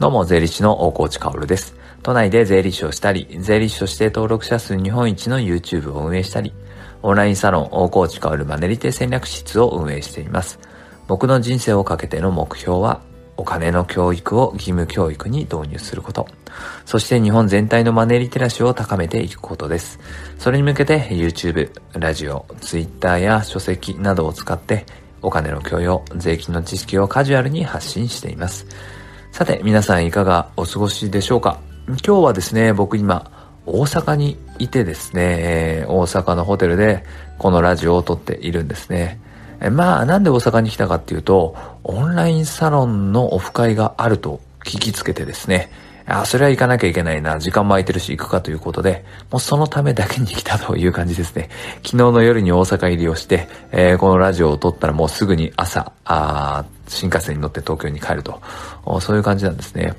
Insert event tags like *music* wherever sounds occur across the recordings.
どうも、税理士の大河内薫です。都内で税理士をしたり、税理士として登録者数日本一の YouTube を運営したり、オンラインサロン大河内薫マネリテ戦略室を運営しています。僕の人生をかけての目標は、お金の教育を義務教育に導入すること。そして日本全体のマネーリテラシーを高めていくことです。それに向けて YouTube、ラジオ、Twitter や書籍などを使ってお金の教養、税金の知識をカジュアルに発信しています。さて、皆さんいかがお過ごしでしょうか？今日はですね、僕今、大阪にいてですね、えー、大阪のホテルでこのラジオを撮っているんですね。えまあ、なんで大阪に来たかっていうと、オンラインサロンのオフ会があると聞きつけてですね、あ、それは行かなきゃいけないな、時間も空いてるし行くかということで、もうそのためだけに来たという感じですね。昨日の夜に大阪入りをして、えー、このラジオを撮ったらもうすぐに朝、あ新幹線に乗って東京に帰ると、そういう感じなんですね。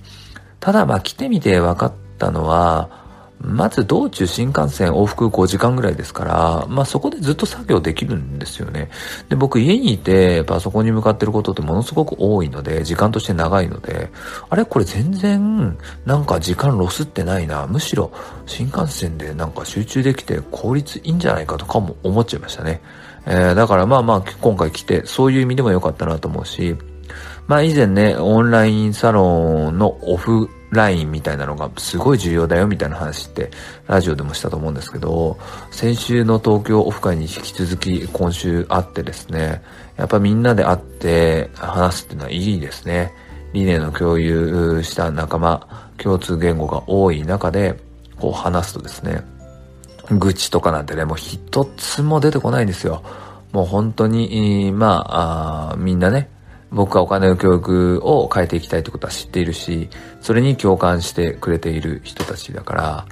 ただまあ来てみて分かったのは、まず道中新幹線往復5時間ぐらいですから、まあそこでずっと作業できるんですよね。で、僕家にいてパソコンに向かってることってものすごく多いので、時間として長いので、あれこれ全然なんか時間ロスってないな。むしろ新幹線でなんか集中できて効率いいんじゃないかとかも思っちゃいましたね。えー、だからまあまあ今回来てそういう意味でも良かったなと思うし、まあ以前ね、オンラインサロンのオフラインみたいなのがすごい重要だよみたいな話ってラジオでもしたと思うんですけど、先週の東京オフ会に引き続き今週会ってですね、やっぱみんなで会って話すっていうのはいいですね。理念の共有した仲間、共通言語が多い中でこう話すとですね、愚痴とかなんてね、もう一つも出てこないんですよ。もう本当に、まあ、あみんなね、僕はお金の教育を変えていきたいってことは知っているし、それに共感してくれている人たちだから、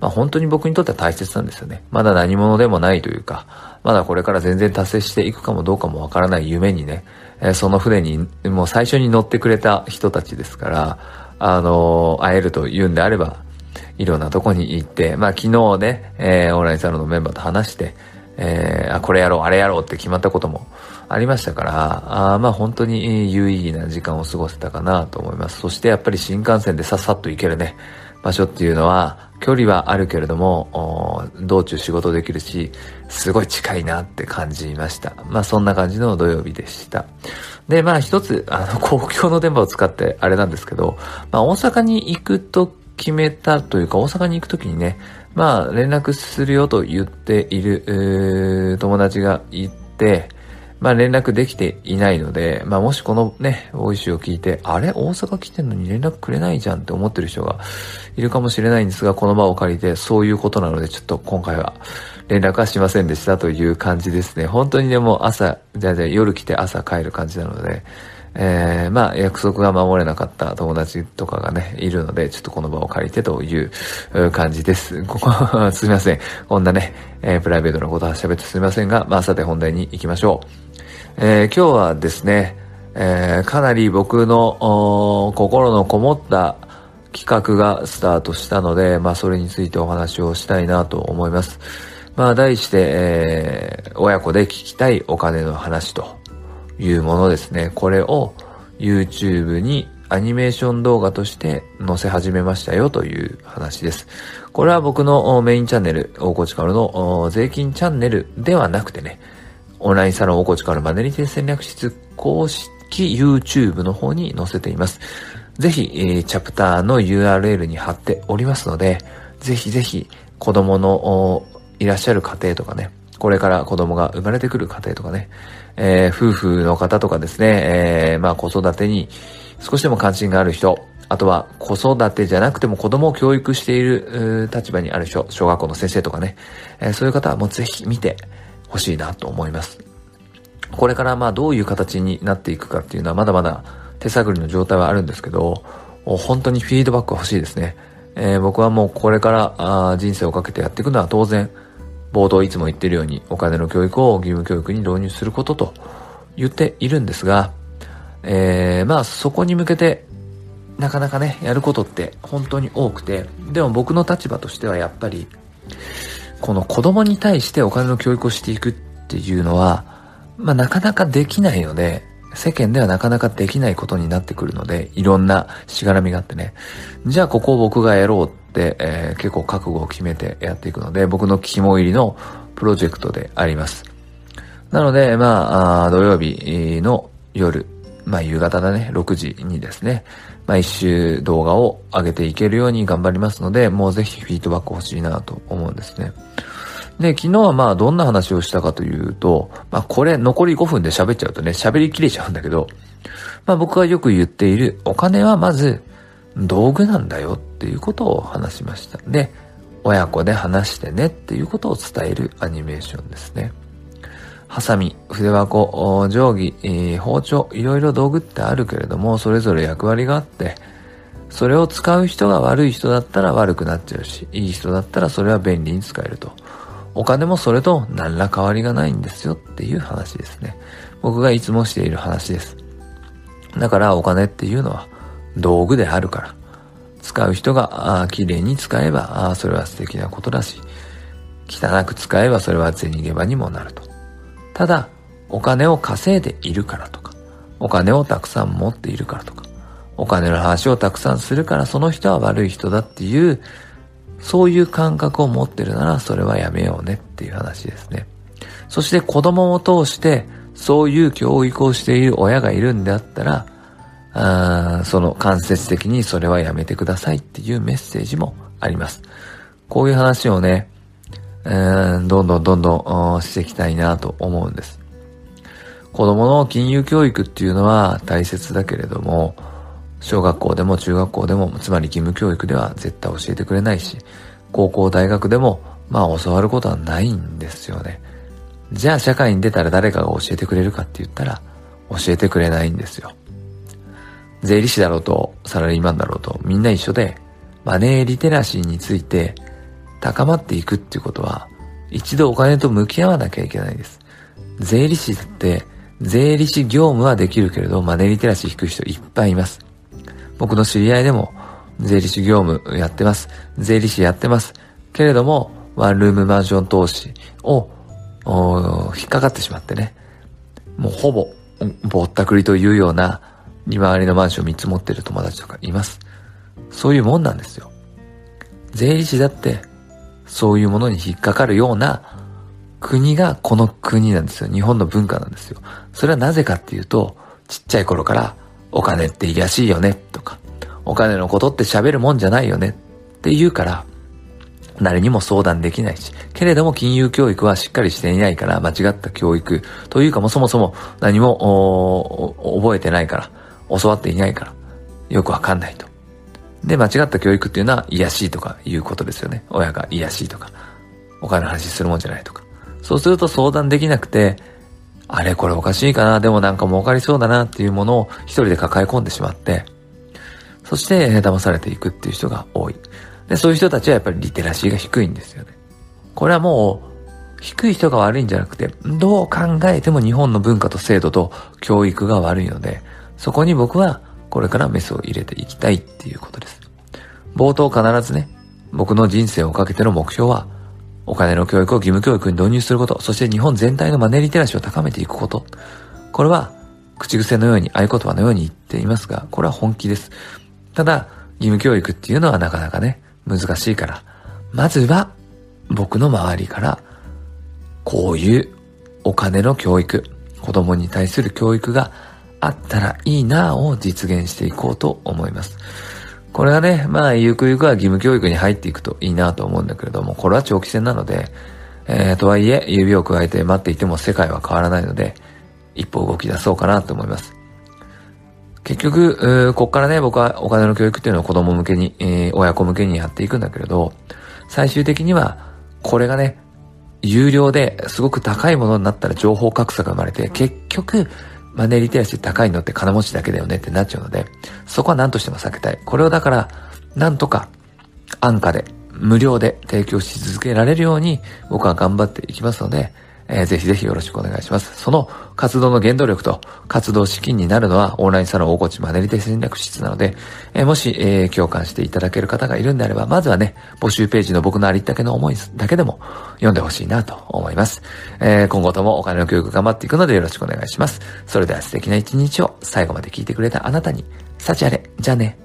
まあ本当に僕にとっては大切なんですよね。まだ何者でもないというか、まだこれから全然達成していくかもどうかもわからない夢にね、え、その船にもう最初に乗ってくれた人たちですから、あの、会えると言うんであれば、いろんなとこに行って、まあ昨日ね、えー、オンラインサロンのメンバーと話して、えー、あ、これやろう、あれやろうって決まったこともありましたから、あまあ本当に有意義な時間を過ごせたかなと思います。そしてやっぱり新幹線でさっさっと行けるね、場所っていうのは、距離はあるけれども、道中仕事できるし、すごい近いなって感じました。まあそんな感じの土曜日でした。で、まあ一つ、あの、公共の電波を使ってあれなんですけど、まあ大阪に行くと決めたというか、大阪に行くときにね、まあ連絡するよと言っている、友達がいて、まあ連絡できていないので、まあもしこのね、ボイスを聞いて、あれ？大阪来てんのに連絡くれないじゃんって思ってる人がいるかもしれないんですが、この場を借りてそういうことなので、ちょっと今回は連絡はしませんでしたという感じですね。本当にでも朝、じゃあじゃあ夜来て朝帰る感じなので、えー、まあ、約束が守れなかった友達とかがね、いるので、ちょっとこの場を借りてという感じです。ここ *laughs* すみません。こんなね、えー、プライベートなことは喋ってすみませんが、まあ、さて本題に行きましょう。えー、今日はですね、えー、かなり僕の心のこもった企画がスタートしたので、まあ、それについてお話をしたいなと思います。まあ、題して、えー、親子で聞きたいお金の話というものですね。これを YouTube にアニメーション動画として載せ始めましたよという話です。これは僕のメインチャンネル、大河内かるの税金チャンネルではなくてね、オンラインサロン大河内かるマネリティ戦略室公式 YouTube の方に載せています。ぜひ、えー、チャプターの URL に貼っておりますので、ぜひぜひ子供のいらっしゃる家庭とかね、これから子供が生まれてくる家庭とかね、えー、夫婦の方とかですね、えー、まあ子育てに少しでも関心がある人、あとは子育てじゃなくても子供を教育している立場にある人、小学校の先生とかね、えー、そういう方はもうぜひ見てほしいなと思います。これからまあどういう形になっていくかっていうのはまだまだ手探りの状態はあるんですけど、本当にフィードバック欲しいですね。えー、僕はもうこれからあ人生をかけてやっていくのは当然、冒頭いつも言ってるようにお金の教育を義務教育に導入することと言っているんですが、えー、まあそこに向けてなかなかね、やることって本当に多くて、でも僕の立場としてはやっぱり、この子供に対してお金の教育をしていくっていうのは、まあなかなかできないので、世間ではなかなかできないことになってくるので、いろんなしがらみがあってね。じゃあここを僕がやろうって、えー、結構覚悟を決めてやっていくので、僕の肝入りのプロジェクトであります。なので、まあ、土曜日の夜、まあ夕方だね、6時にですね、毎週動画を上げていけるように頑張りますので、もうぜひフィードバック欲しいなと思うんですね。で、昨日はまあどんな話をしたかというと、まあこれ残り5分で喋っちゃうとね、喋りきれちゃうんだけど、まあ僕がよく言っているお金はまず道具なんだよっていうことを話しました。で、親子で話してねっていうことを伝えるアニメーションですね。ハサミ、筆箱、定規、えー、包丁、いろいろ道具ってあるけれども、それぞれ役割があって、それを使う人が悪い人だったら悪くなっちゃうし、いい人だったらそれは便利に使えると。お金もそれと何ら変わりがないんですよっていう話ですね。僕がいつもしている話です。だからお金っていうのは道具であるから、使う人が綺麗に使えばあそれは素敵なことだし、汚く使えばそれは銭ゲバにもなると。ただ、お金を稼いでいるからとか、お金をたくさん持っているからとか、お金の話をたくさんするからその人は悪い人だっていう、そういう感覚を持ってるならそれはやめようねっていう話ですね。そして子供を通してそういう教育をしている親がいるんであったら、あその間接的にそれはやめてくださいっていうメッセージもあります。こういう話をね、どんどんどんどんしていきたいなと思うんです。子供の金融教育っていうのは大切だけれども、小学校でも中学校でも、つまり義務教育では絶対教えてくれないし、高校大学でも、まあ教わることはないんですよね。じゃあ社会に出たら誰かが教えてくれるかって言ったら、教えてくれないんですよ。税理士だろうと、サラリーマンだろうと、みんな一緒で、マネーリテラシーについて高まっていくっていうことは、一度お金と向き合わなきゃいけないです。税理士って、税理士業務はできるけれど、マネーリテラシー低い人いっぱいいます。僕の知り合いでも、税理士業務やってます。税理士やってます。けれども、ワンルームマンション投資を、引っかかってしまってね。もうほぼ、ぼったくりというような、利回りのマンション3つ持ってる友達とかいます。そういうもんなんですよ。税理士だって、そういうものに引っかかるような国がこの国なんですよ。日本の文化なんですよ。それはなぜかっていうと、ちっちゃい頃からお金っていやしいよねとか、お金のことって喋るもんじゃないよねって言うから、誰にも相談できないし、けれども金融教育はしっかりしていないから間違った教育というかもそもそも何も覚えてないから、教わっていないから、よくわかんないと。で、間違った教育っていうのは、癒しいとかいうことですよね。親が癒しいとか、お金の話するもんじゃないとか。そうすると相談できなくて、あれこれおかしいかな、でもなんか儲かりそうだなっていうものを一人で抱え込んでしまって、そして騙されていくっていう人が多い。で、そういう人たちはやっぱりリテラシーが低いんですよね。これはもう、低い人が悪いんじゃなくて、どう考えても日本の文化と制度と教育が悪いので、そこに僕はこれからメスを入れていきたいっていうことです。冒頭必ずね、僕の人生をかけての目標は、お金の教育を義務教育に導入すること、そして日本全体のマネーリテラシーを高めていくこと。これは、口癖のように、合言葉のように言っていますが、これは本気です。ただ、義務教育っていうのはなかなかね、難しいから、まずは、僕の周りから、こういうお金の教育、子供に対する教育があったらいいなぁを実現していこうと思います。これがね、まあ、ゆくゆくは義務教育に入っていくといいなと思うんだけれども、これは長期戦なので、えー、とはいえ、指を加えて待っていても世界は変わらないので、一歩動き出そうかなと思います。結局、こっからね、僕はお金の教育っていうのを子供向けに、えー、親子向けにやっていくんだけれど、最終的には、これがね、有料ですごく高いものになったら情報格差が生まれて、結局、マネーリテラシー高いのって金持ちだけだよねってなっちゃうので、そこは何としても避けたい。これをだから、なんとか安価で、無料で提供し続けられるように僕は頑張っていきますので、えー、ぜひぜひよろしくお願いします。その活動の原動力と活動資金になるのはオンラインサロン大河内マネリテ戦略室なので、えー、もし、えー、共感していただける方がいるんであれば、まずはね、募集ページの僕のありったけの思いだけでも読んでほしいなと思います。えー、今後ともお金の教育頑張っていくのでよろしくお願いします。それでは素敵な一日を最後まで聞いてくれたあなたに、幸あれ、じゃあね。